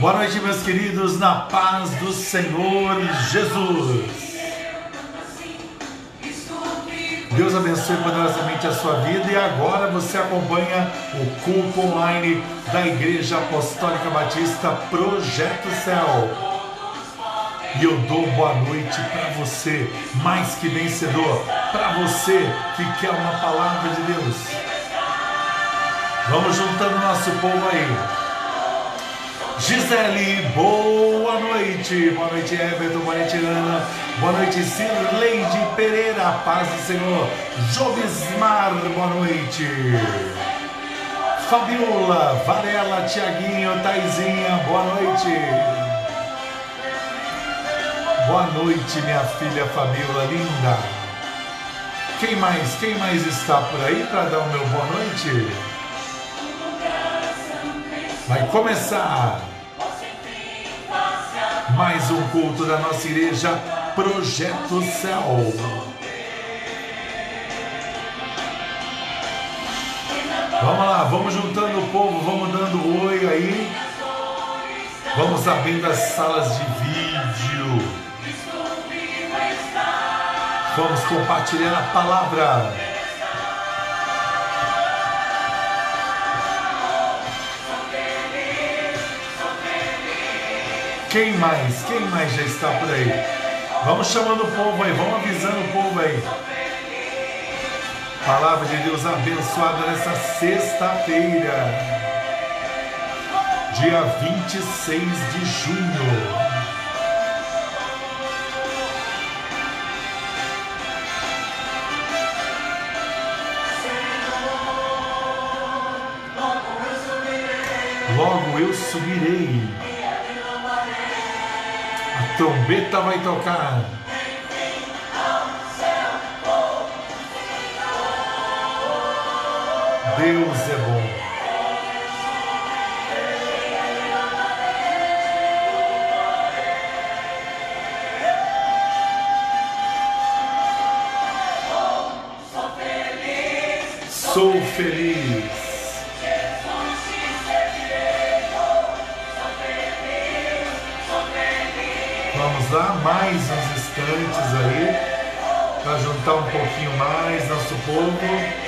Boa noite, meus queridos, na paz do Senhor Jesus. Deus abençoe poderosamente a sua vida e agora você acompanha o culto online da Igreja Apostólica Batista Projeto Céu. E eu dou boa noite para você, mais que vencedor, para você que quer uma palavra de Deus. Vamos juntando nosso povo aí. Gisele, boa noite. Boa noite, Everton. Boa noite, Ana. Boa noite, Cirleide Pereira. Paz do Senhor. Jovismar, boa noite. Fabiola, Varela, Tiaguinho, Taizinha, boa noite. Boa noite, minha filha Fabiola linda. Quem mais? Quem mais está por aí para dar o meu boa noite? Vai começar mais um culto da nossa igreja Projeto Céu. Vamos lá, vamos juntando o povo, vamos dando oi aí. Vamos abrindo as salas de vídeo. Vamos compartilhar a palavra. Quem mais? Quem mais já está por aí? Vamos chamando o povo aí, vamos avisando o povo aí. Palavra de Deus abençoada nessa sexta-feira, dia 26 de junho. Logo eu subirei trombeta vai tocar. Deus é bom. Sou feliz. Lá mais uns instantes aí, para juntar um pouquinho mais nosso povo.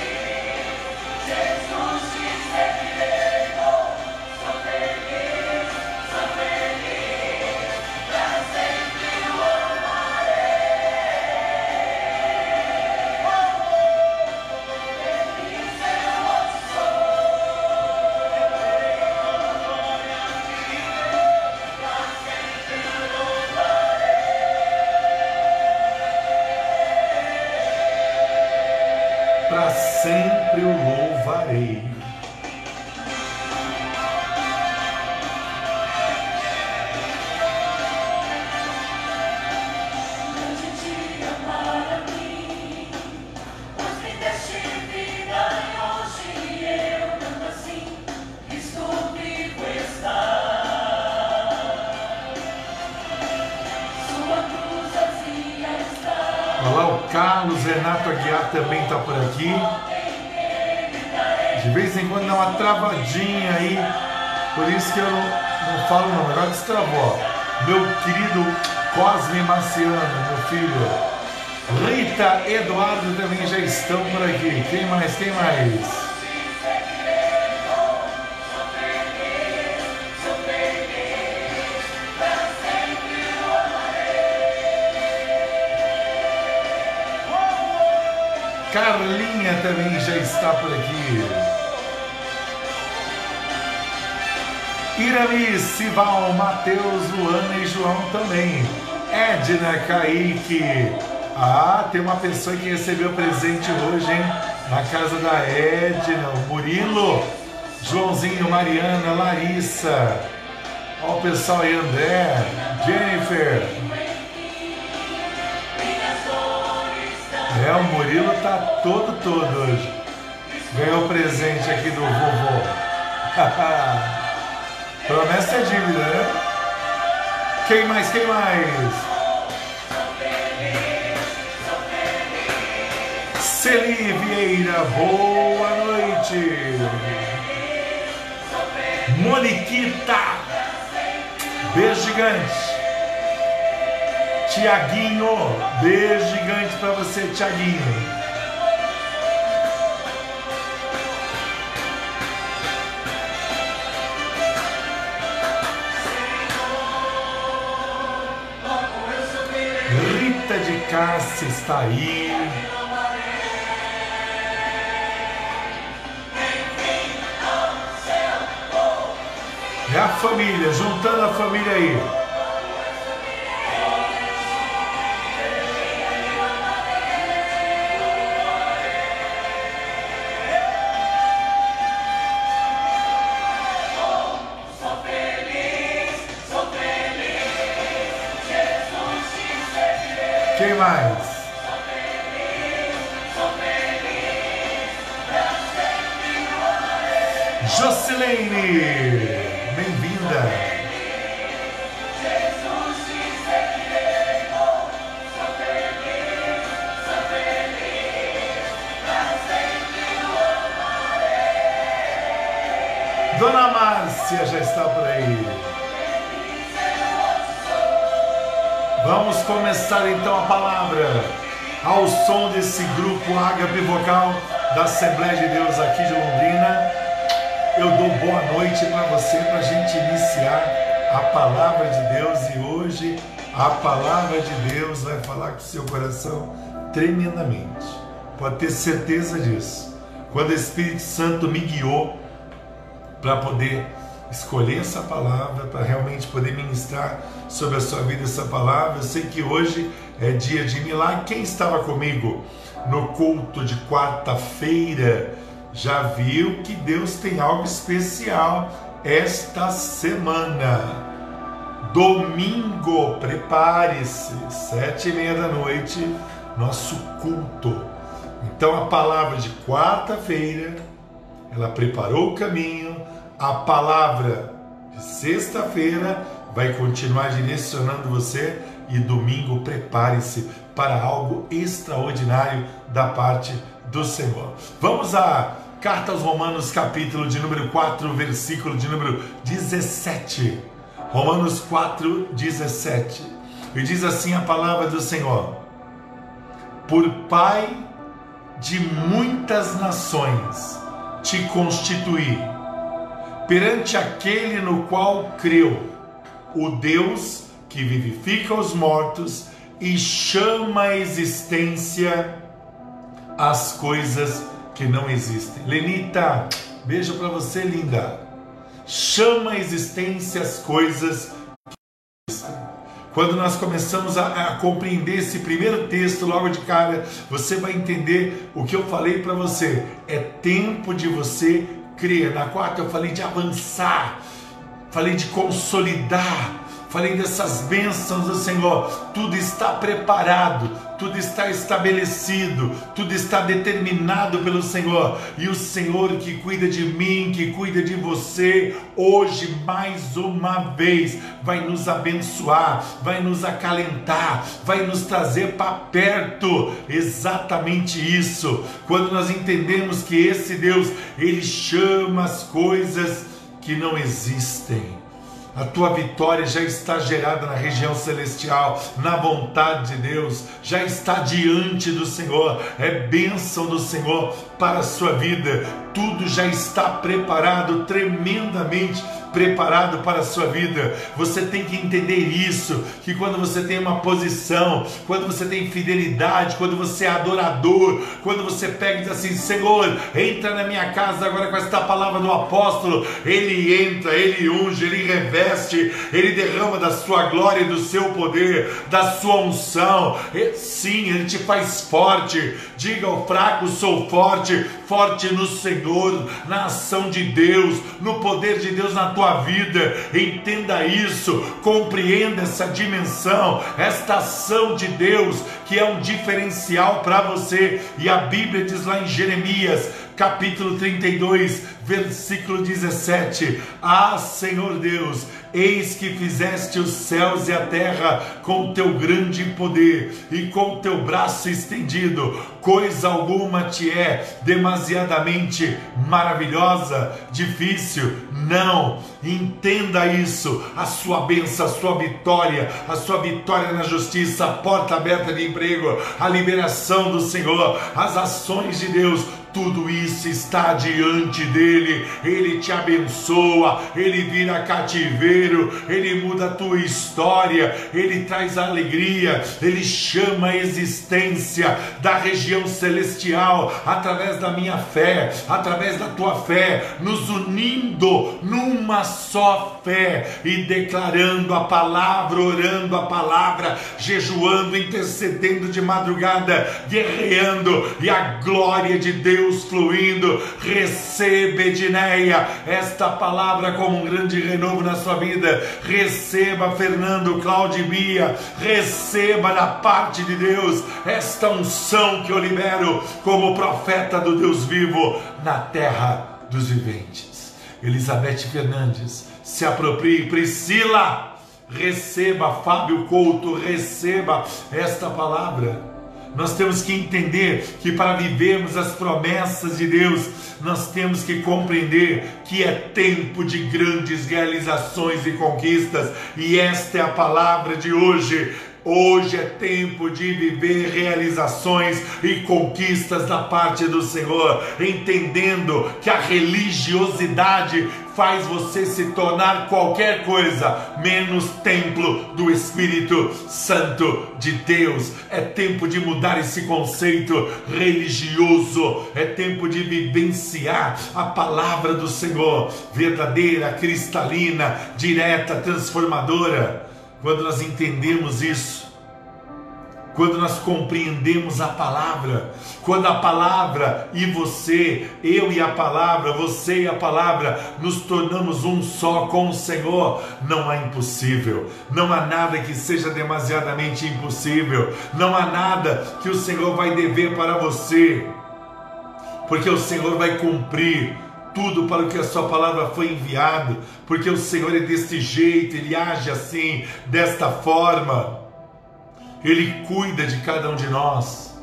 Também Por isso que eu não, falo não. Agora destravou. Meu querido Cosme Marciano, meu filho. Rita Eduardo também já estão por aqui. Quem mais? Quem mais? Carlinha também já está por aqui. Irami, Sival, Matheus, Luana e João também. Edna, Kaique. Ah, tem uma pessoa que recebeu presente hoje, hein? Na casa da Edna, o Murilo, Joãozinho, Mariana, Larissa. Olha o pessoal aí, André, Jennifer, É, o Murilo tá todo todo hoje. Ganhou presente aqui do vovô. Promessa é dívida, né? Quem mais? Quem mais? Celi Vieira, boa noite. Moniquita, Beijo gigante. Tiaguinho, beijo gigante para você, Tiaguinho. Cássia está aí. É a família, juntando a família aí. Da Assembleia de Deus aqui de Londrina. Eu dou boa noite para você, para a gente iniciar a palavra de Deus e hoje a palavra de Deus vai falar com o seu coração tremendamente. Pode ter certeza disso. Quando o Espírito Santo me guiou para poder escolher essa palavra, para realmente poder ministrar sobre a sua vida essa palavra, eu sei que hoje é dia de milagre. Quem estava comigo? no culto de quarta-feira, já viu que Deus tem algo especial esta semana. Domingo, prepare-se, sete e meia da noite, nosso culto. Então a palavra de quarta-feira, ela preparou o caminho. A palavra de sexta-feira vai continuar direcionando você e domingo prepare-se para algo extraordinário da parte do Senhor. Vamos à Carta aos Romanos, capítulo de número 4, versículo de número 17. Romanos 4, 17. E diz assim a palavra do Senhor: Por Pai de muitas nações te constituí, perante aquele no qual creu, o Deus que vivifica os mortos e chama a existência as coisas que não existem. Lenita, beijo para você, linda. Chama a existência as coisas que não existem. Quando nós começamos a, a, compreender esse primeiro texto, logo de cara, você vai entender o que eu falei para você. É tempo de você crer. Na quarta eu falei de avançar, falei de consolidar, Falei dessas bênçãos do Senhor. Tudo está preparado, tudo está estabelecido, tudo está determinado pelo Senhor. E o Senhor que cuida de mim, que cuida de você, hoje mais uma vez vai nos abençoar, vai nos acalentar, vai nos trazer para perto. Exatamente isso. Quando nós entendemos que esse Deus, ele chama as coisas que não existem a tua vitória já está gerada na região celestial, na vontade de Deus, já está diante do Senhor, é bênção do Senhor para a sua vida, tudo já está preparado tremendamente preparado para a sua vida. Você tem que entender isso, que quando você tem uma posição, quando você tem fidelidade, quando você é adorador, quando você pega e diz assim, Senhor, entra na minha casa agora com esta palavra do apóstolo, ele entra, ele unge, ele reveste, ele derrama da sua glória do seu poder, da sua unção. Sim, ele te faz forte. Diga ao fraco, sou forte, forte no Senhor, na ação de Deus, no poder de Deus na tua vida. Entenda isso, compreenda essa dimensão, esta ação de Deus que é um diferencial para você. E a Bíblia diz lá em Jeremias capítulo 32, versículo 17. Ah, Senhor Deus, Eis que fizeste os céus e a terra com teu grande poder e com teu braço estendido. Coisa alguma te é demasiadamente maravilhosa, difícil. Não, entenda isso. A sua bênção, a sua vitória, a sua vitória na justiça, a porta aberta de emprego, a liberação do Senhor, as ações de Deus tudo isso está diante dele, ele te abençoa, ele vira cativeiro, ele muda a tua história, ele traz alegria, ele chama a existência da região celestial através da minha fé, através da tua fé, nos unindo numa só fé e declarando a palavra, orando a palavra, jejuando, intercedendo de madrugada, guerreando e a glória de Deus Deus fluindo. Receba, Edneia, esta palavra como um grande renovo na sua vida. Receba, Fernando, Cláudio Bia. Receba da parte de Deus esta unção que eu libero como profeta do Deus vivo na terra dos viventes. Elizabeth Fernandes, se aproprie. Priscila, receba. Fábio Couto, receba esta palavra. Nós temos que entender que para vivermos as promessas de Deus, nós temos que compreender que é tempo de grandes realizações e conquistas, e esta é a palavra de hoje. Hoje é tempo de viver realizações e conquistas da parte do Senhor, entendendo que a religiosidade faz você se tornar qualquer coisa menos templo do Espírito Santo de Deus. É tempo de mudar esse conceito religioso, é tempo de vivenciar a palavra do Senhor, verdadeira, cristalina, direta, transformadora. Quando nós entendemos isso, quando nós compreendemos a palavra, quando a palavra e você, eu e a palavra, você e a palavra, nos tornamos um só com o Senhor, não há impossível, não há nada que seja demasiadamente impossível, não há nada que o Senhor vai dever para você, porque o Senhor vai cumprir tudo para o que a sua palavra foi enviado, porque o Senhor é deste jeito, ele age assim, desta forma. Ele cuida de cada um de nós.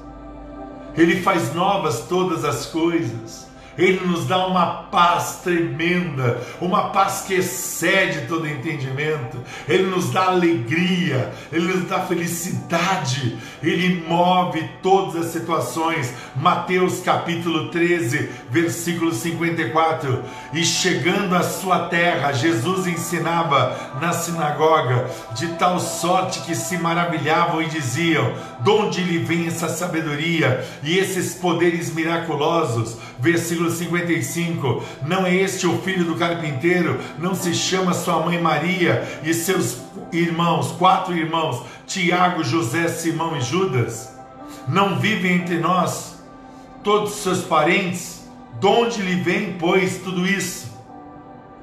Ele faz novas todas as coisas. Ele nos dá uma paz tremenda, uma paz que excede todo entendimento. Ele nos dá alegria, ele nos dá felicidade, ele move todas as situações. Mateus capítulo 13, versículo 54. E chegando à sua terra, Jesus ensinava na sinagoga, de tal sorte que se maravilhavam e diziam: De onde lhe vem essa sabedoria e esses poderes miraculosos? Versículo 55: Não é este o filho do carpinteiro? Não se chama sua mãe Maria e seus irmãos, quatro irmãos, Tiago, José, Simão e Judas? Não vivem entre nós todos seus parentes? De onde lhe vem, pois, tudo isso?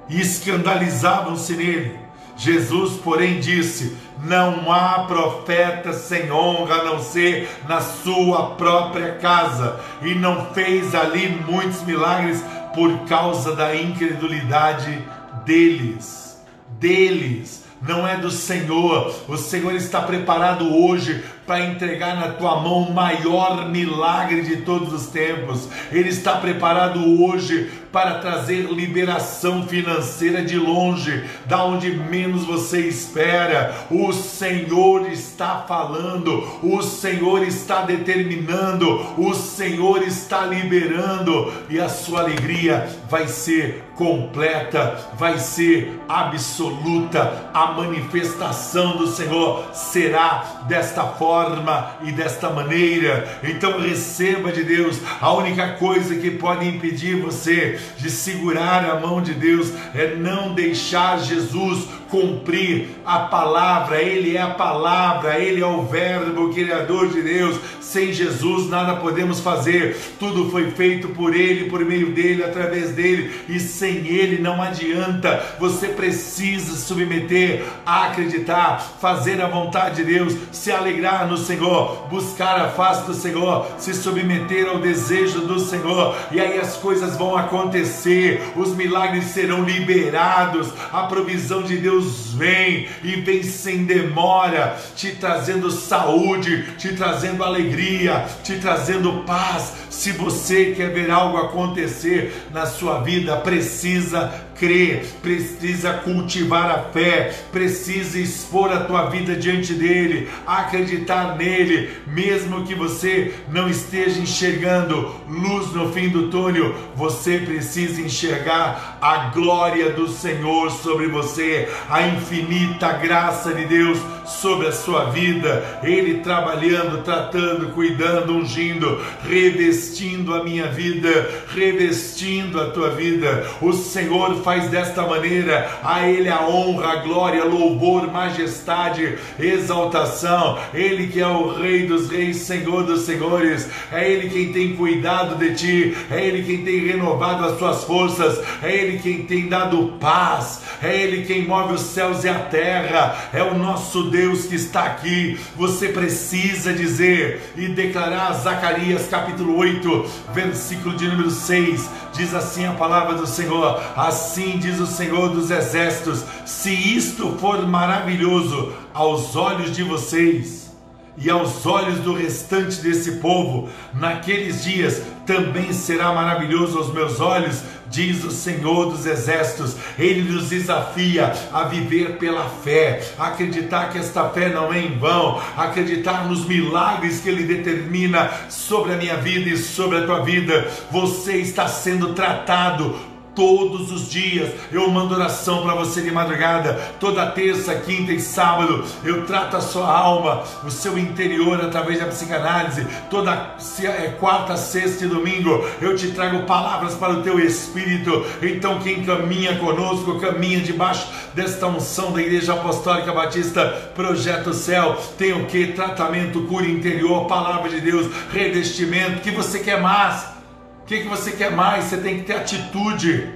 E escandalizavam-se nele. Jesus, porém, disse: Não há profeta sem honra a não ser na sua própria casa, e não fez ali muitos milagres por causa da incredulidade deles. Deles não é do Senhor. O Senhor está preparado hoje para entregar na tua mão o maior milagre de todos os tempos. Ele está preparado hoje para trazer liberação financeira de longe, da onde menos você espera. O Senhor está falando, o Senhor está determinando, o Senhor está liberando e a sua alegria vai ser completa, vai ser absoluta. A manifestação do Senhor será desta forma forma e desta maneira. Então receba de Deus. A única coisa que pode impedir você de segurar a mão de Deus é não deixar Jesus cumprir a palavra. Ele é a palavra, ele é o Verbo, o Criador de Deus. Sem Jesus nada podemos fazer. Tudo foi feito por ele, por meio dele, através dele, e sem ele não adianta. Você precisa submeter, acreditar, fazer a vontade de Deus, se alegrar no Senhor, buscar a face do Senhor, se submeter ao desejo do Senhor, e aí as coisas vão acontecer, os milagres serão liberados, a provisão de Deus vem e vem sem demora, te trazendo saúde, te trazendo alegria, te trazendo paz. Se você quer ver algo acontecer na sua vida, precisa crer, precisa cultivar a fé, precisa expor a tua vida diante dele, acreditar nele, mesmo que você não esteja enxergando luz no fim do túnel, você precisa enxergar a glória do Senhor sobre você, a infinita graça de Deus sobre a sua vida, ele trabalhando, tratando, cuidando, ungindo, revestindo a minha vida, revestindo a tua vida. O Senhor faz desta maneira, a Ele a honra, a glória, louvor, majestade, exaltação. Ele que é o Rei dos Reis, Senhor dos Senhores, é Ele quem tem cuidado de ti, é Ele quem tem renovado as tuas forças, é Ele quem tem dado paz, é Ele quem move os céus e a terra, é o nosso Deus que está aqui. Você precisa dizer e declarar Zacarias capítulo 8, versículo de número 6, diz assim a palavra do Senhor: Assim diz o Senhor dos exércitos: se isto for maravilhoso aos olhos de vocês, e aos olhos do restante desse povo, naqueles dias também será maravilhoso aos meus olhos, diz o Senhor dos Exércitos. Ele nos desafia a viver pela fé, acreditar que esta fé não é em vão, acreditar nos milagres que Ele determina sobre a minha vida e sobre a tua vida. Você está sendo tratado todos os dias. Eu mando oração para você de madrugada, toda terça, quinta e sábado. Eu trato a sua alma, o seu interior através da psicanálise. Toda é, quarta, sexta e domingo eu te trago palavras para o teu espírito. Então, quem caminha conosco, caminha debaixo desta unção da Igreja Apostólica Batista Projeto Céu. Tem o que? Tratamento, cura interior, palavra de Deus, revestimento. que você quer mais? O que, que você quer mais? Você tem que ter atitude.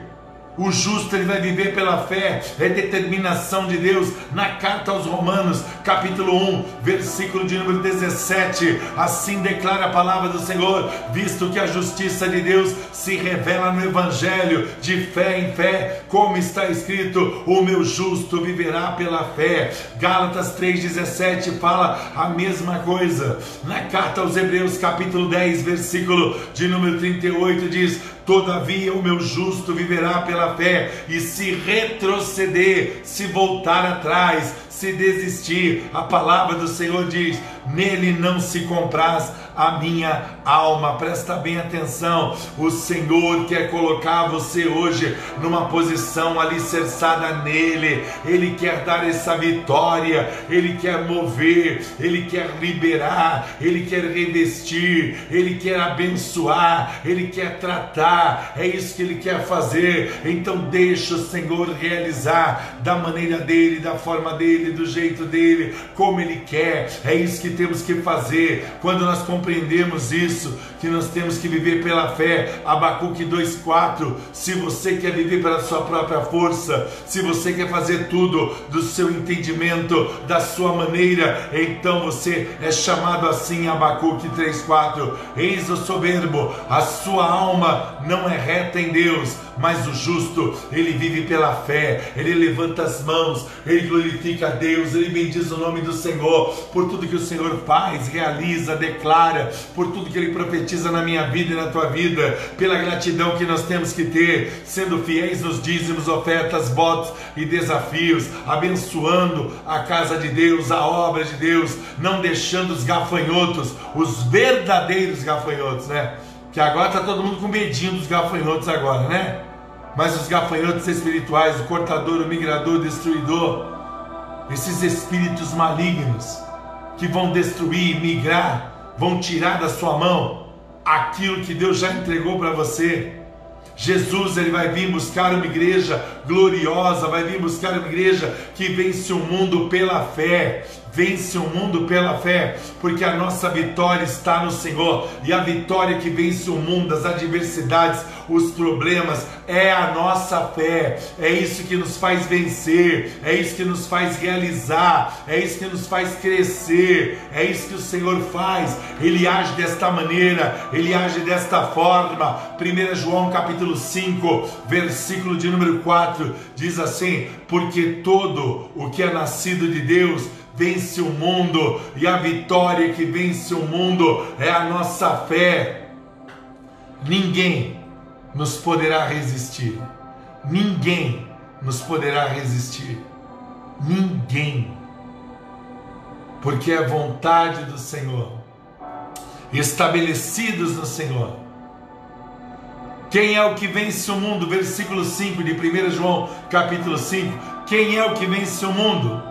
O justo ele vai viver pela fé, é determinação de Deus. Na carta aos Romanos, capítulo 1, versículo de número 17, assim declara a palavra do Senhor: visto que a justiça de Deus se revela no Evangelho, de fé em fé, como está escrito: o meu justo viverá pela fé. Gálatas 3,17 fala a mesma coisa. Na carta aos Hebreus, capítulo 10, versículo de número 38, diz: Todavia o meu justo viverá pela fé, e se retroceder, se voltar atrás, se desistir, a palavra do Senhor diz: nele não se compraz a minha alma. Presta bem atenção. O Senhor quer colocar você hoje numa posição alicerçada nele. Ele quer dar essa vitória, ele quer mover, ele quer liberar, ele quer revestir, ele quer abençoar, ele quer tratar. É isso que ele quer fazer. Então deixa o Senhor realizar da maneira dele, da forma dele, do jeito dele, como ele quer. É isso que temos que fazer. Quando nós compreendemos isso, que nós temos que viver pela fé. Abacuque 2,4. Se você quer viver pela sua própria força, se você quer fazer tudo do seu entendimento, da sua maneira, então você é chamado assim, Abacuque 3,4. Eis o soberbo, a sua alma não é reta em Deus, mas o justo, ele vive pela fé, ele levanta as mãos, ele glorifica a Deus, ele bendiz o nome do Senhor por tudo que o Senhor faz, realiza, declara, por tudo que ele profetiza na minha vida e na tua vida, pela gratidão que nós temos que ter, sendo fiéis nos dízimos, ofertas, votos e desafios, abençoando a casa de Deus, a obra de Deus, não deixando os gafanhotos, os verdadeiros gafanhotos, né? Que agora tá todo mundo com medinho dos gafanhotos agora, né? Mas os gafanhotos espirituais, o cortador, o migrador, o destruidor, esses espíritos malignos que vão destruir, migrar, vão tirar da sua mão aquilo que Deus já entregou para você. Jesus ele vai vir buscar uma igreja gloriosa, vai vir buscar uma igreja que vence o mundo pela fé, vence o mundo pela fé, porque a nossa vitória está no Senhor e a vitória que vence o mundo, as adversidades, os problemas, é a nossa fé. É isso que nos faz vencer, é isso que nos faz realizar, é isso que nos faz crescer, é isso que o Senhor faz. Ele age desta maneira, ele age desta forma. 1 João capítulo 5, versículo de número 4 diz assim: Porque todo o que é nascido de Deus vence o mundo, e a vitória que vence o mundo é a nossa fé. Ninguém nos poderá resistir. Ninguém nos poderá resistir. Ninguém. Porque é vontade do Senhor, estabelecidos no Senhor. Quem é o que vence o mundo? Versículo 5 de 1 João, capítulo 5. Quem é o que vence o mundo?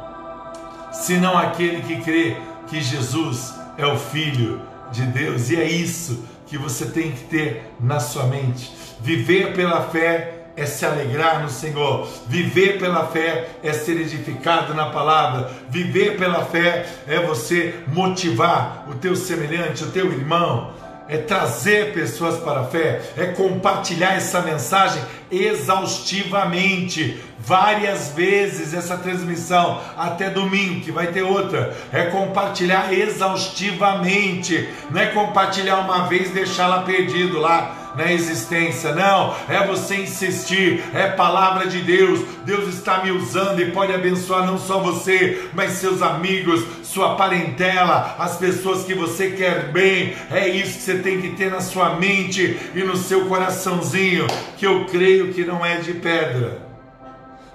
Senão aquele que crê que Jesus é o Filho de Deus. E é isso que você tem que ter na sua mente. Viver pela fé é se alegrar no Senhor. Viver pela fé é ser edificado na palavra. Viver pela fé é você motivar o teu semelhante, o teu irmão. É trazer pessoas para a fé, é compartilhar essa mensagem exaustivamente, várias vezes essa transmissão, até domingo, que vai ter outra. É compartilhar exaustivamente, não é compartilhar uma vez e deixá-la perdido lá na existência. Não, é você insistir, é palavra de Deus. Deus está me usando e pode abençoar não só você, mas seus amigos, sua parentela, as pessoas que você quer bem. É isso que você tem que ter na sua mente e no seu coraçãozinho, que eu creio que não é de pedra.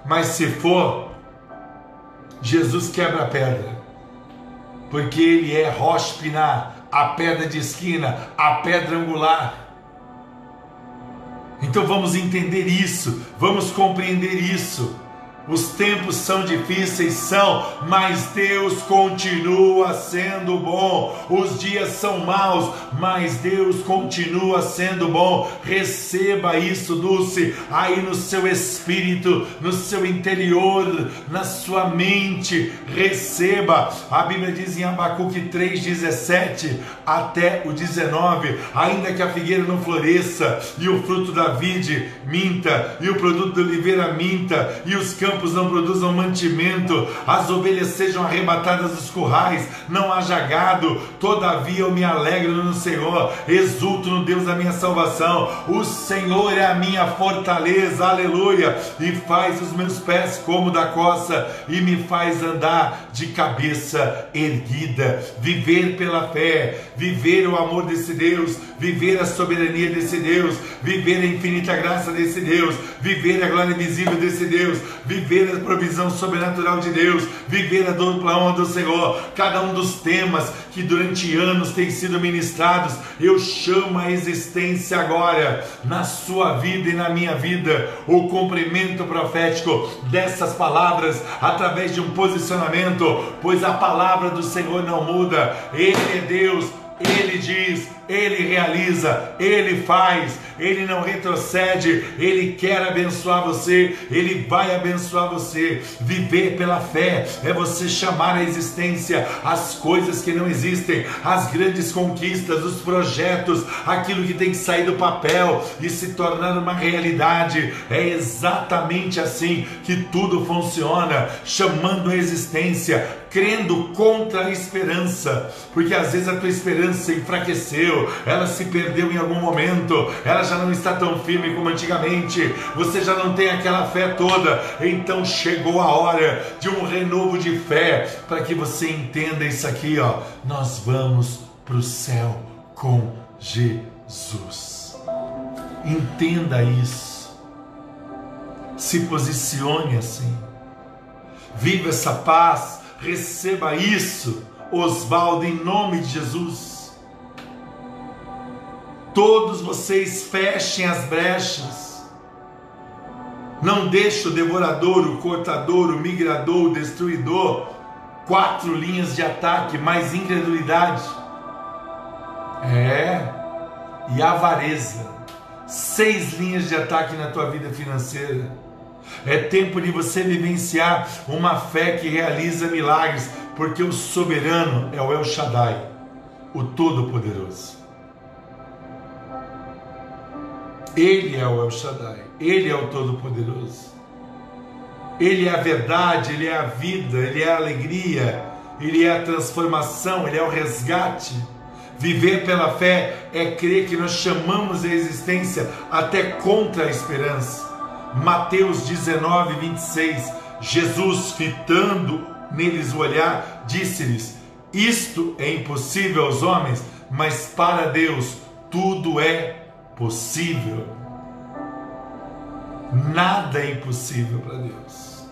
Mas se for, Jesus quebra a pedra, porque Ele é rocha a pedra de esquina, a pedra angular. Então vamos entender isso, vamos compreender isso. Os tempos são difíceis, são, mas Deus continua sendo bom. Os dias são maus, mas Deus continua sendo bom. Receba isso, Dulce, aí no seu espírito, no seu interior, na sua mente. Receba. A Bíblia diz em Abacuque 3,17 até o 19: ainda que a figueira não floresça, e o fruto da vide minta, e o produto da oliveira minta, e os campos campos não produzam mantimento, as ovelhas sejam arrebatadas dos currais, não haja gado, todavia eu me alegro no Senhor, exulto no Deus da minha salvação. O Senhor é a minha fortaleza, aleluia, e faz os meus pés como da coça e me faz andar de cabeça erguida. Viver pela fé, viver o amor desse Deus, viver a soberania desse Deus, viver a infinita graça desse Deus, viver a glória visível desse Deus, viver a provisão sobrenatural de Deus, viver a dupla honra do Senhor. Cada um dos temas que durante anos têm sido ministrados, eu chamo a existência agora, na sua vida e na minha vida, o cumprimento profético dessas palavras através de um posicionamento, pois a palavra do Senhor não muda, Ele é Deus ele diz, ele realiza, ele faz, ele não retrocede, ele quer abençoar você, ele vai abençoar você. Viver pela fé é você chamar à existência as coisas que não existem, as grandes conquistas, os projetos, aquilo que tem que sair do papel e se tornar uma realidade. É exatamente assim que tudo funciona, chamando à existência crendo contra a esperança, porque às vezes a tua esperança enfraqueceu, ela se perdeu em algum momento, ela já não está tão firme como antigamente, você já não tem aquela fé toda, então chegou a hora de um renovo de fé, para que você entenda isso aqui, ó. Nós vamos para o céu com Jesus. Entenda isso. Se posicione assim. Viva essa paz Receba isso, Oswaldo, em nome de Jesus. Todos vocês fechem as brechas. Não deixe o devorador, o cortador, o migrador, o destruidor, quatro linhas de ataque, mais incredulidade. É, e avareza. Seis linhas de ataque na tua vida financeira é tempo de você vivenciar uma fé que realiza milagres, Porque o soberano é o El Shaddai, o Todo-Poderoso. Ele é o El Shaddai, ele é o Todo-Poderoso. Ele é a verdade, ele é a vida, ele é a alegria, ele é a transformação, ele é o resgate. Viver pela fé é crer que nós chamamos a existência até contra a esperança. Mateus 19, 26. Jesus, fitando neles o olhar, disse-lhes: Isto é impossível aos homens, mas para Deus tudo é possível. Nada é impossível para Deus.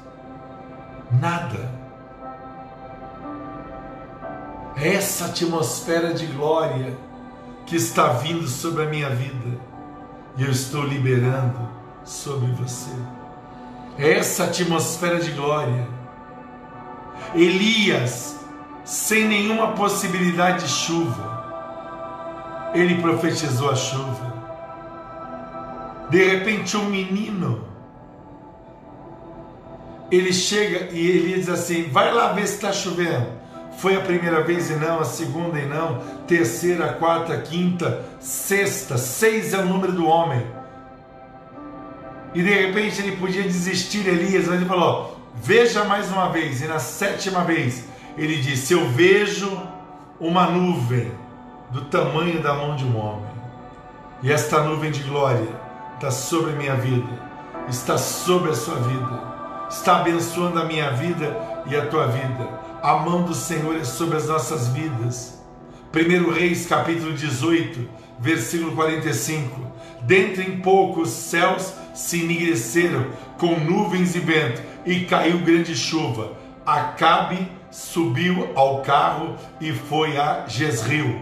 Nada. É essa atmosfera de glória que está vindo sobre a minha vida e eu estou liberando sobre você. É essa atmosfera de glória. Elias, sem nenhuma possibilidade de chuva, ele profetizou a chuva. De repente, um menino, ele chega e ele diz assim: Vai lá ver se está chovendo. Foi a primeira vez e não, a segunda e não, terceira, quarta, quinta, sexta, seis é o número do homem. E de repente ele podia desistir, Elias, mas ele falou: Veja mais uma vez, e na sétima vez ele disse: Eu vejo uma nuvem do tamanho da mão de um homem, e esta nuvem de glória está sobre minha vida, está sobre a sua vida, está abençoando a minha vida e a tua vida. A mão do Senhor é sobre as nossas vidas. 1 Reis capítulo 18, versículo 45. Dentro em pouco os céus se enigreceram com nuvens e vento, e caiu grande chuva. Acabe subiu ao carro e foi a Jezreel.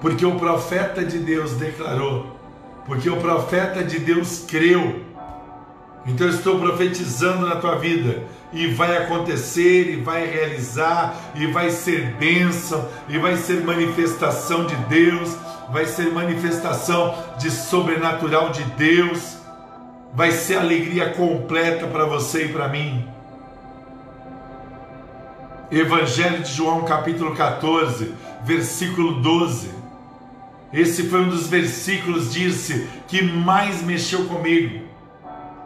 Porque o profeta de Deus declarou, porque o profeta de Deus creu. Então eu estou profetizando na tua vida e vai acontecer, e vai realizar, e vai ser bênção, e vai ser manifestação de Deus, vai ser manifestação de sobrenatural de Deus, vai ser alegria completa para você e para mim. Evangelho de João, capítulo 14, versículo 12. Esse foi um dos versículos, disse, que mais mexeu comigo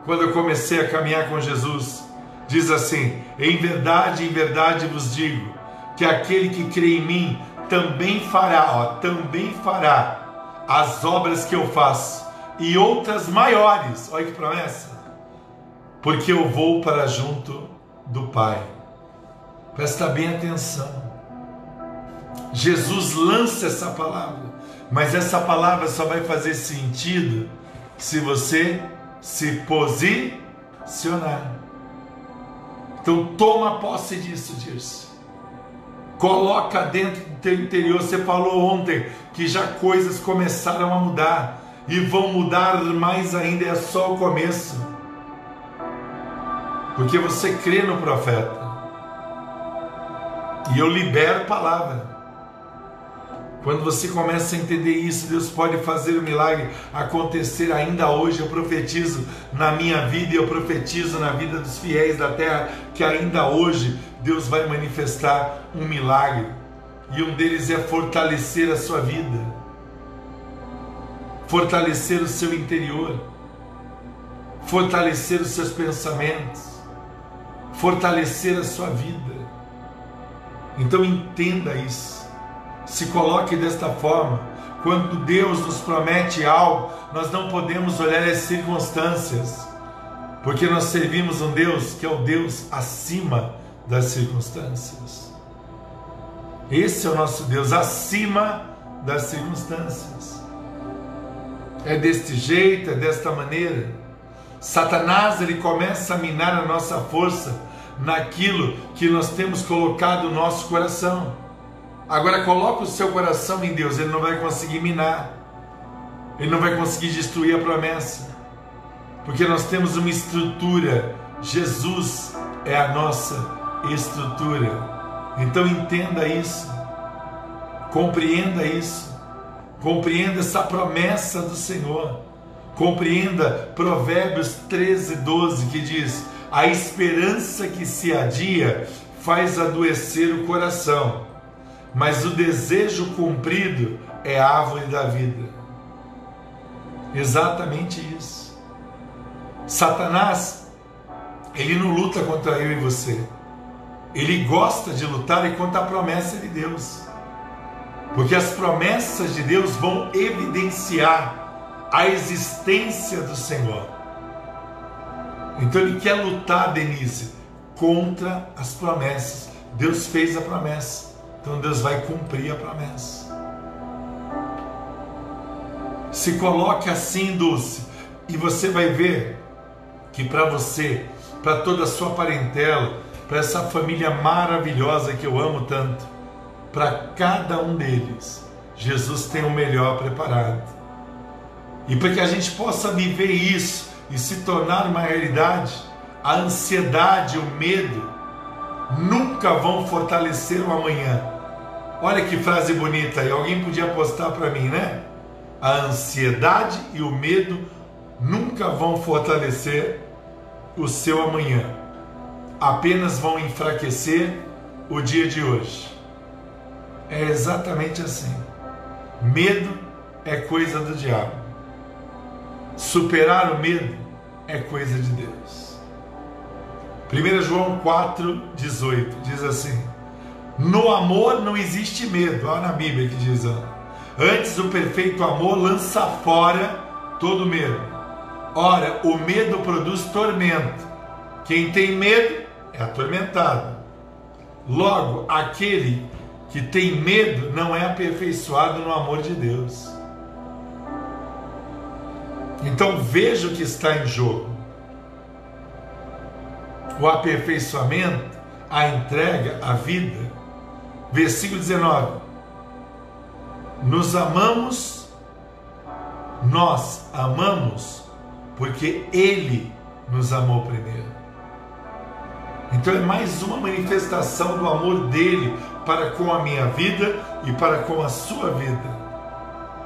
quando eu comecei a caminhar com Jesus diz assim: Em verdade, em verdade vos digo, que aquele que crê em mim também fará, ó, também fará as obras que eu faço e outras maiores. Olha que promessa! Porque eu vou para junto do Pai. Presta bem atenção. Jesus lança essa palavra, mas essa palavra só vai fazer sentido se você se posicionar. Então toma posse disso, Dirce. Coloca dentro do teu interior. Você falou ontem que já coisas começaram a mudar e vão mudar mais ainda, é só o começo. Porque você crê no profeta. E eu libero palavra. Quando você começa a entender isso, Deus pode fazer o milagre acontecer ainda hoje. Eu profetizo na minha vida e eu profetizo na vida dos fiéis da terra que ainda hoje Deus vai manifestar um milagre. E um deles é fortalecer a sua vida, fortalecer o seu interior, fortalecer os seus pensamentos, fortalecer a sua vida. Então entenda isso. Se coloque desta forma. Quando Deus nos promete algo, nós não podemos olhar as circunstâncias, porque nós servimos um Deus que é o Deus acima das circunstâncias. Esse é o nosso Deus acima das circunstâncias. É deste jeito, é desta maneira. Satanás ele começa a minar a nossa força naquilo que nós temos colocado no nosso coração. Agora coloca o seu coração em Deus, ele não vai conseguir minar. Ele não vai conseguir destruir a promessa. Porque nós temos uma estrutura. Jesus é a nossa estrutura. Então entenda isso. Compreenda isso. Compreenda essa promessa do Senhor. Compreenda Provérbios 13, 12, que diz: A esperança que se adia faz adoecer o coração, mas o desejo cumprido é a árvore da vida. Exatamente isso. Satanás, ele não luta contra eu e você. Ele gosta de lutar e contra a promessa de Deus. Porque as promessas de Deus vão evidenciar a existência do Senhor. Então ele quer lutar, Denise, contra as promessas. Deus fez a promessa. Então Deus vai cumprir a promessa. Se coloque assim, Dulce, e você vai ver que para você, para toda a sua parentela, para essa família maravilhosa que eu amo tanto, para cada um deles, Jesus tem o melhor preparado. E para que a gente possa viver isso e se tornar uma realidade, a ansiedade, o medo, nunca vão fortalecer o amanhã. Olha que frase bonita aí, alguém podia postar para mim, né? A ansiedade e o medo nunca vão fortalecer o seu amanhã, apenas vão enfraquecer o dia de hoje. É exatamente assim. Medo é coisa do diabo. Superar o medo é coisa de Deus. 1 João 4,18 diz assim: No amor não existe medo. Olha na Bíblia que diz: Antes o perfeito amor lança fora todo medo. Ora, o medo produz tormento. Quem tem medo é atormentado. Logo, aquele que tem medo não é aperfeiçoado no amor de Deus. Então veja o que está em jogo: o aperfeiçoamento, a entrega, a vida. Versículo 19: Nos amamos, nós amamos, porque Ele nos amou primeiro. Então é mais uma manifestação do amor dele para com a minha vida e para com a sua vida.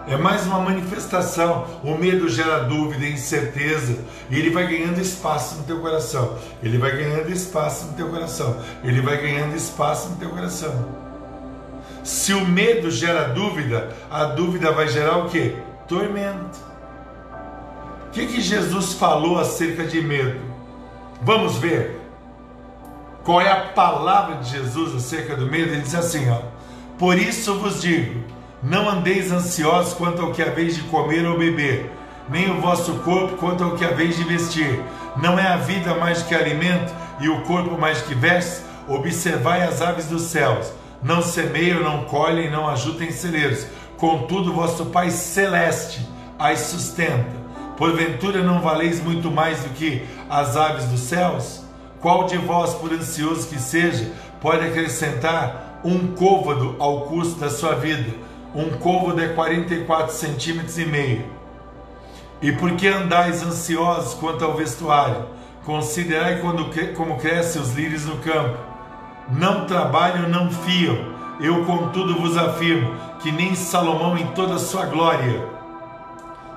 É mais uma manifestação. O medo gera dúvida, incerteza, e ele vai ganhando espaço no teu coração. Ele vai ganhando espaço no teu coração. Ele vai ganhando espaço no teu coração. Se o medo gera dúvida, a dúvida vai gerar o que? Tormento. O que, que Jesus falou acerca de medo? Vamos ver. Qual é a palavra de Jesus acerca do medo? Ele diz assim, ó: Por isso vos digo, não andeis ansiosos quanto ao que haveis de comer ou beber, nem o vosso corpo quanto ao que haveis de vestir. Não é a vida mais que alimento e o corpo mais que veste? Observai as aves dos céus, não semeiam, não colhem, não ajutem celeiros. Contudo, vosso Pai celeste as sustenta. Porventura não valeis muito mais do que as aves dos céus? Qual de vós, por ansioso que seja, pode acrescentar um côvado ao custo da sua vida? Um côvado é 44 centímetros e meio. E por que andais ansiosos quanto ao vestuário? Considerai quando, como crescem os lírios no campo. Não trabalham, não fiam. Eu, contudo, vos afirmo que nem Salomão, em toda a sua glória,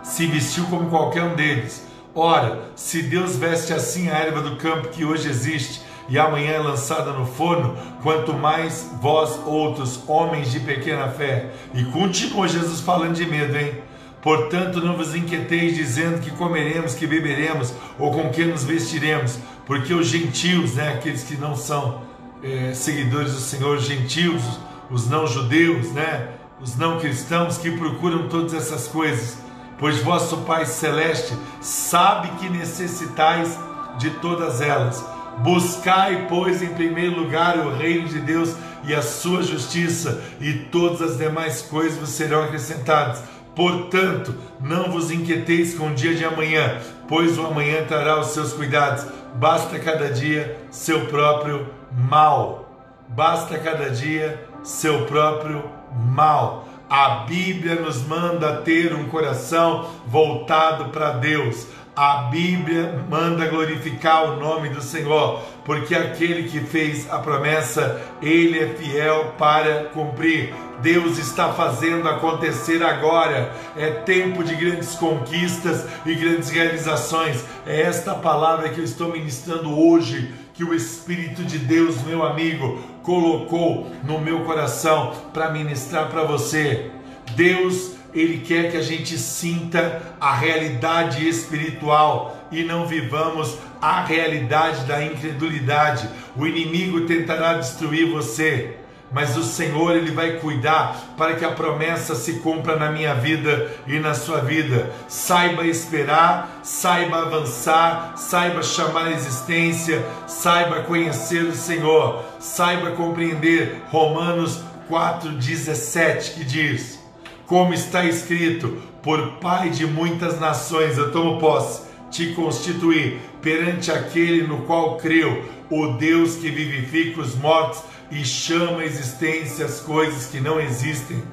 se vestiu como qualquer um deles. Ora, se Deus veste assim a erva do campo que hoje existe e amanhã é lançada no forno, quanto mais vós outros, homens de pequena fé. E continua Jesus falando de medo, hein? Portanto, não vos inquieteis dizendo que comeremos, que beberemos ou com que nos vestiremos, porque os gentios, né, aqueles que não são é, seguidores do Senhor, gentios, os não judeus, né, os não cristãos que procuram todas essas coisas pois vosso Pai Celeste sabe que necessitais de todas elas. Buscai, pois, em primeiro lugar o reino de Deus e a sua justiça, e todas as demais coisas vos serão acrescentadas. Portanto, não vos inquieteis com o dia de amanhã, pois o amanhã trará os seus cuidados. Basta cada dia seu próprio mal. Basta cada dia seu próprio mal. A Bíblia nos manda ter um coração voltado para Deus. A Bíblia manda glorificar o nome do Senhor, porque aquele que fez a promessa, ele é fiel para cumprir. Deus está fazendo acontecer agora. É tempo de grandes conquistas e grandes realizações. É esta palavra que eu estou ministrando hoje que o Espírito de Deus, meu amigo, colocou no meu coração para ministrar para você. Deus, ele quer que a gente sinta a realidade espiritual e não vivamos a realidade da incredulidade. O inimigo tentará destruir você, mas o Senhor ele vai cuidar para que a promessa se cumpra na minha vida e na sua vida. Saiba esperar, saiba avançar, saiba chamar a existência, saiba conhecer o Senhor, saiba compreender Romanos 4:17 que diz: Como está escrito, por Pai de muitas nações eu tomo posse, te constituir perante aquele no qual creu, o Deus que vivifica os mortos e chama a existência as coisas que não existem.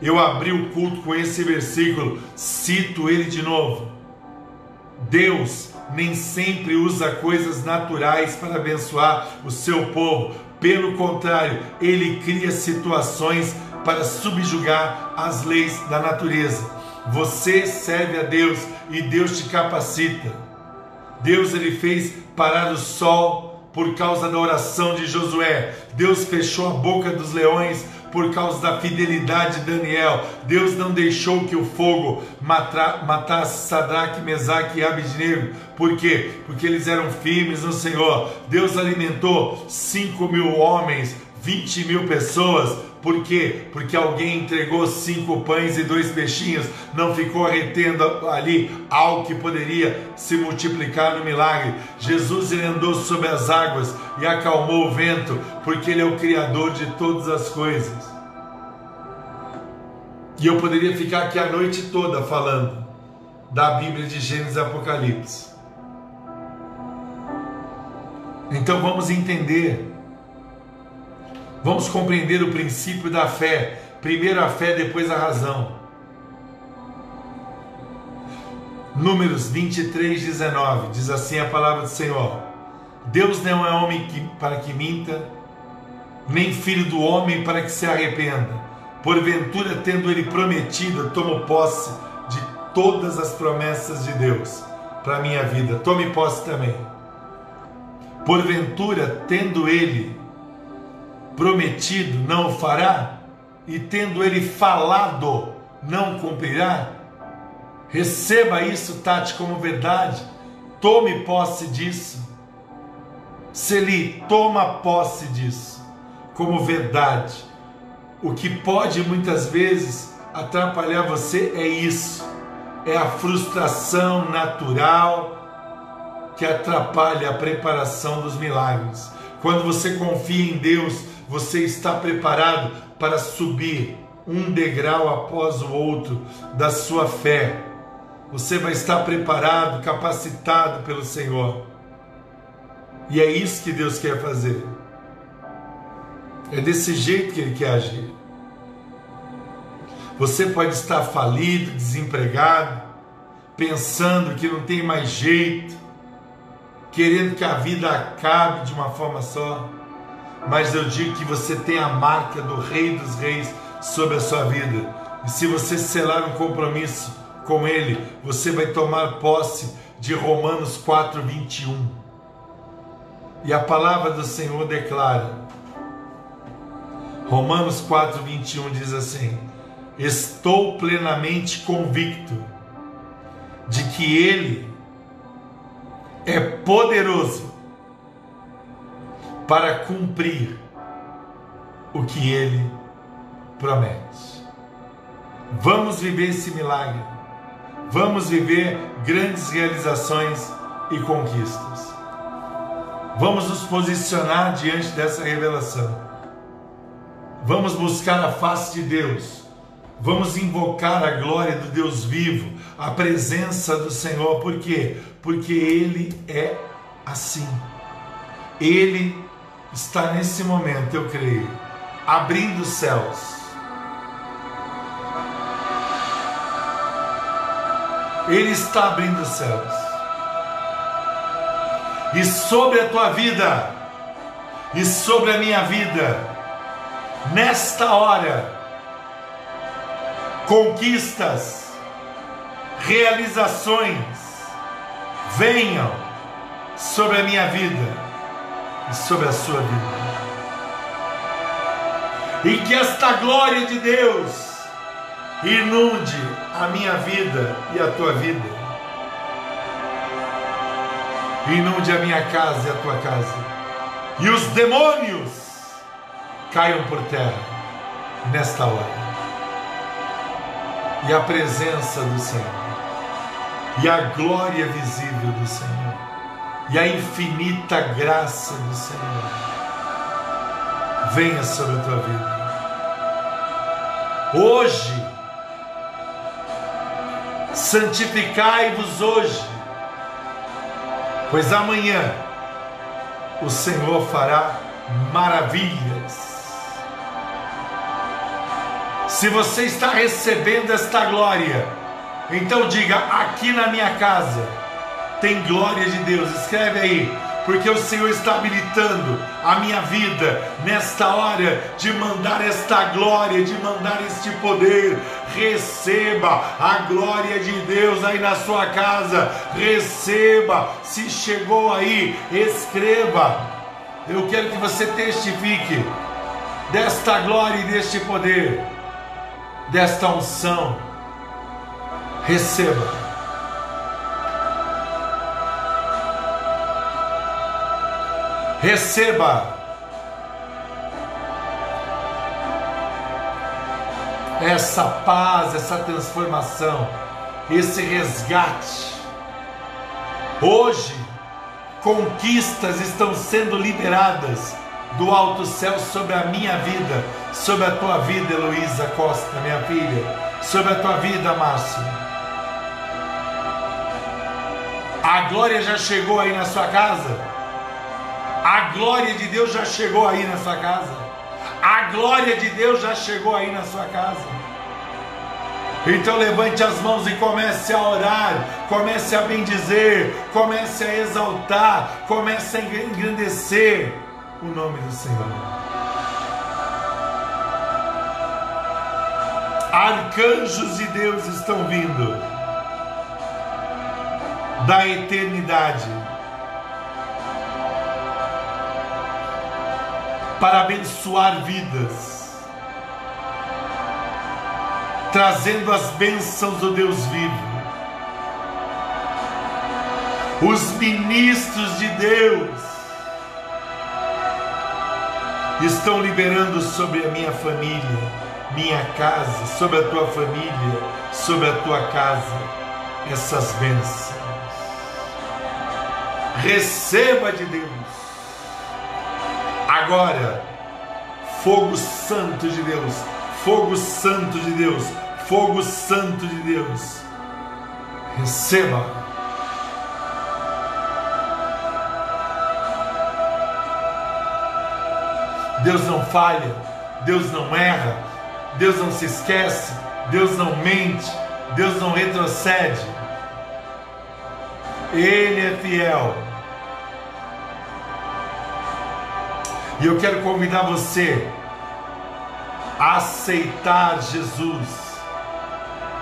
Eu abri o culto com esse versículo, cito ele de novo. Deus nem sempre usa coisas naturais para abençoar o seu povo. Pelo contrário, ele cria situações para subjugar as leis da natureza. Você serve a Deus e Deus te capacita. Deus ele fez parar o sol por causa da oração de Josué. Deus fechou a boca dos leões por causa da fidelidade de Daniel. Deus não deixou que o fogo matasse Sadraque, Mesaque e Abidnego. Por quê? Porque eles eram firmes no Senhor. Deus alimentou 5 mil homens, 20 mil pessoas por quê? Porque alguém entregou cinco pães e dois peixinhos, não ficou retendo ali algo que poderia se multiplicar no milagre. Jesus ele andou sobre as águas e acalmou o vento, porque ele é o Criador de todas as coisas. E eu poderia ficar aqui a noite toda falando da Bíblia de Gênesis e Apocalipse. Então vamos entender Vamos compreender o princípio da fé. Primeiro a fé, depois a razão. Números 23, 19 diz assim a palavra do Senhor: Deus não é homem que, para que minta, nem filho do homem para que se arrependa. Porventura, tendo ele prometido, tomo posse de todas as promessas de Deus para a minha vida. Tome posse também. Porventura, tendo ele prometido não o fará? E tendo ele falado, não cumprirá? Receba isso, Tati, como verdade. Tome posse disso. Seli, toma posse disso como verdade. O que pode muitas vezes atrapalhar você é isso. É a frustração natural que atrapalha a preparação dos milagres. Quando você confia em Deus, você está preparado para subir um degrau após o outro da sua fé. Você vai estar preparado, capacitado pelo Senhor. E é isso que Deus quer fazer. É desse jeito que Ele quer agir. Você pode estar falido, desempregado, pensando que não tem mais jeito, querendo que a vida acabe de uma forma só mas eu digo que você tem a marca do Rei dos Reis sobre a sua vida. E se você selar um compromisso com Ele, você vai tomar posse de Romanos 4, 21. E a palavra do Senhor declara, Romanos 4, 21 diz assim: Estou plenamente convicto de que Ele é poderoso para cumprir o que ele promete. Vamos viver esse milagre. Vamos viver grandes realizações e conquistas. Vamos nos posicionar diante dessa revelação. Vamos buscar a face de Deus. Vamos invocar a glória do Deus vivo, a presença do Senhor. Por quê? Porque Ele é assim. Ele está nesse momento, eu creio, abrindo os céus. Ele está abrindo os céus. E sobre a tua vida, e sobre a minha vida, nesta hora, conquistas, realizações venham sobre a minha vida e sobre a sua vida. E que esta glória de Deus inunde a minha vida e a tua vida. Inunde a minha casa e a tua casa. E os demônios caiam por terra nesta hora. E a presença do Senhor. E a glória visível do Senhor. E a infinita graça do Senhor. Venha sobre a tua vida. Hoje, santificai-vos hoje, pois amanhã o Senhor fará maravilhas. Se você está recebendo esta glória, então diga: aqui na minha casa tem glória de Deus. Escreve aí, porque o Senhor está habilitando a minha vida nesta hora de mandar esta glória, de mandar este poder. Receba a glória de Deus aí na sua casa. Receba. Se chegou aí, escreva. Eu quero que você testifique desta glória e deste poder, desta unção. Receba. Receba essa paz, essa transformação, esse resgate. Hoje, conquistas estão sendo liberadas do alto céu sobre a minha vida, sobre a tua vida, Heloísa Costa, minha filha, sobre a tua vida, Márcio. A glória já chegou aí na sua casa? A glória de Deus já chegou aí na sua casa. A glória de Deus já chegou aí na sua casa. Então levante as mãos e comece a orar, comece a bendizer, comece a exaltar, comece a engrandecer o nome do Senhor. Arcanjos de Deus estão vindo da eternidade para abençoar vidas, trazendo as bênçãos do Deus vivo. Os ministros de Deus estão liberando sobre a minha família, minha casa, sobre a tua família, sobre a tua casa, essas bênçãos. Receba de Deus Agora, fogo santo de Deus, fogo santo de Deus, fogo santo de Deus. Receba. Deus não falha, Deus não erra, Deus não se esquece, Deus não mente, Deus não retrocede. Ele é fiel. E eu quero convidar você a aceitar Jesus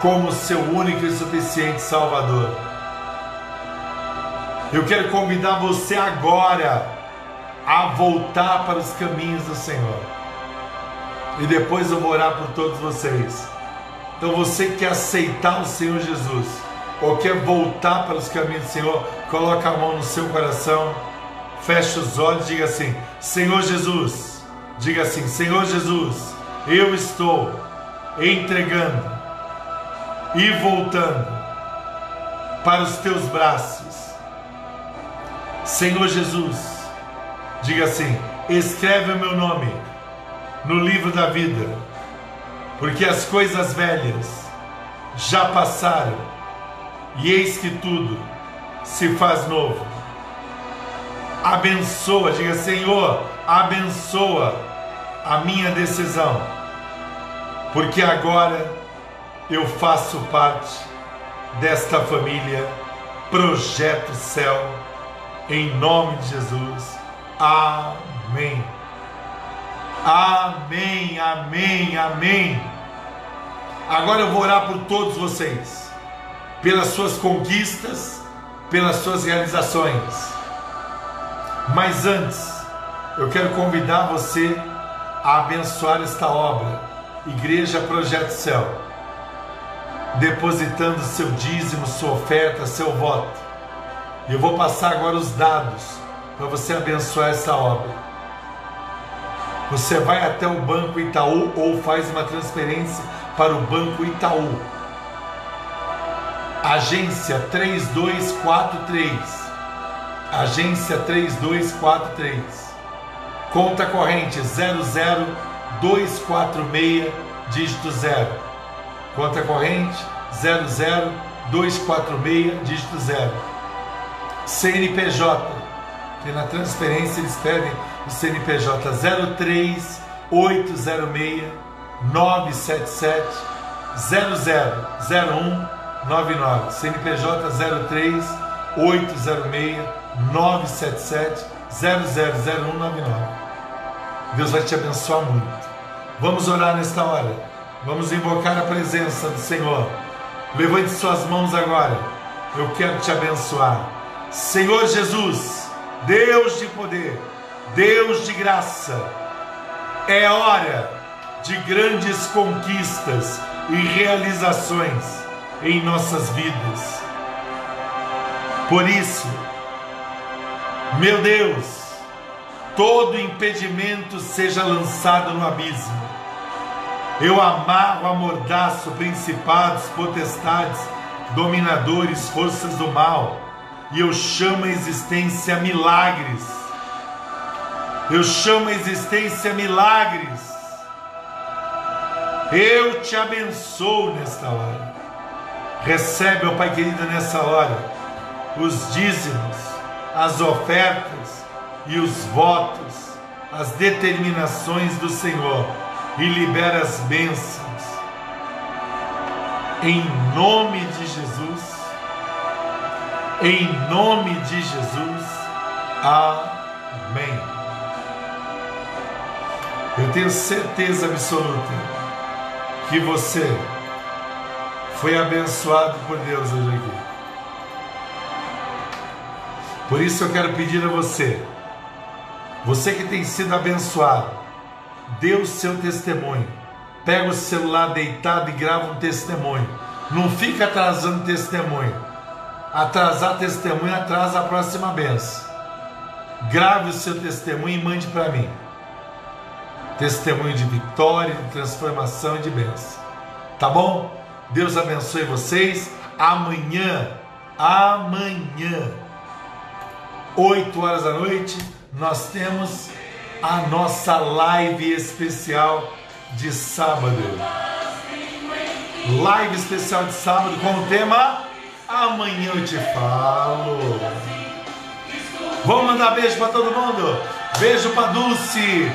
como seu único e suficiente Salvador. Eu quero convidar você agora a voltar para os caminhos do Senhor. E depois eu vou orar por todos vocês. Então você que quer aceitar o Senhor Jesus ou quer voltar para os caminhos do Senhor, coloca a mão no seu coração Feche os olhos, diga assim: Senhor Jesus, diga assim: Senhor Jesus, eu estou entregando e voltando para os teus braços. Senhor Jesus, diga assim: escreve o meu nome no livro da vida, porque as coisas velhas já passaram e eis que tudo se faz novo abençoa, diga Senhor, abençoa a minha decisão, porque agora eu faço parte desta família Projeto Céu, em nome de Jesus. Amém. Amém, amém, amém. Agora eu vou orar por todos vocês, pelas suas conquistas, pelas suas realizações mas antes, eu quero convidar você a abençoar esta obra, Igreja Projeto Céu, depositando seu dízimo, sua oferta, seu voto. Eu vou passar agora os dados para você abençoar essa obra. Você vai até o Banco Itaú ou faz uma transferência para o Banco Itaú. Agência 3243 agência 3243, conta corrente 00246, dígito 0, conta corrente 00246, dígito 0, CNPJ, que na transferência eles pedem o CNPJ 03806 977 000199, CNPJ 03806 977 000199. Deus vai te abençoar muito. Vamos orar nesta hora. Vamos invocar a presença do Senhor. Levante suas mãos agora. Eu quero te abençoar. Senhor Jesus, Deus de poder, Deus de graça, é hora de grandes conquistas e realizações em nossas vidas. Por isso, meu Deus, todo impedimento seja lançado no abismo. Eu amarro, amordaço principados, potestades, dominadores, forças do mal, e eu chamo a existência milagres. Eu chamo a existência milagres. Eu te abençoo nesta hora. Recebe, ó Pai querido, nessa hora, os dízimos, as ofertas e os votos, as determinações do Senhor e libera as bênçãos. Em nome de Jesus, em nome de Jesus, amém. Eu tenho certeza absoluta que você foi abençoado por Deus hoje aqui. Por isso eu quero pedir a você, você que tem sido abençoado, dê o seu testemunho. Pega o celular deitado e grava um testemunho. Não fica atrasando testemunho. Atrasar testemunho atrasa a próxima benção. Grave o seu testemunho e mande para mim. Testemunho de vitória, de transformação e de bênção. Tá bom? Deus abençoe vocês. Amanhã, amanhã 8 horas da noite, nós temos a nossa live especial de sábado. Live especial de sábado com o tema Amanhã eu te falo. Vamos mandar beijo para todo mundo. Beijo para Dulce.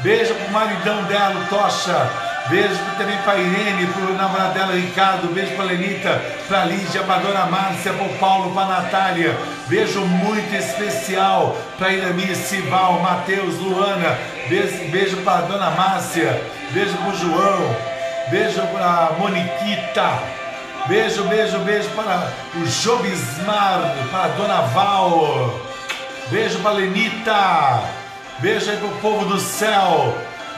Beijo pro maridão dela, o Tocha. Beijo também para Irene, para o namorado dela, Ricardo. Beijo para Lenita, para Lídia, para Dona Márcia, para o Paulo, para Natália. Beijo muito especial para Irami, Sival, Matheus, Luana. Beijo, beijo para Dona Márcia. Beijo para o João. Beijo para Moniquita. Beijo, beijo, beijo para o Jobismar, para a Dona Val. Beijo para Lenita. Beijo aí para o povo do céu.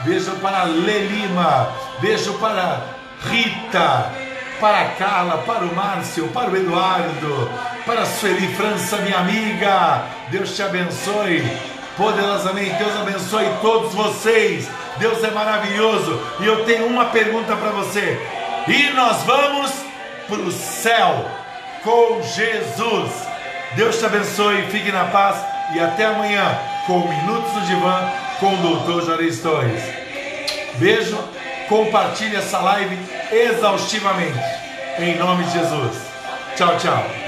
Beijo para Lelima. Beijo para Rita. Para Carla, para o Márcio, para o Eduardo, para a Sueli França, minha amiga. Deus te abençoe poderosamente. Deus abençoe todos vocês. Deus é maravilhoso. E eu tenho uma pergunta para você. E nós vamos para o céu com Jesus. Deus te abençoe, fique na paz e até amanhã com Minutos do Divã com o doutor Juarez Torres. Beijo, compartilhe essa live exaustivamente. Em nome de Jesus. Tchau, tchau.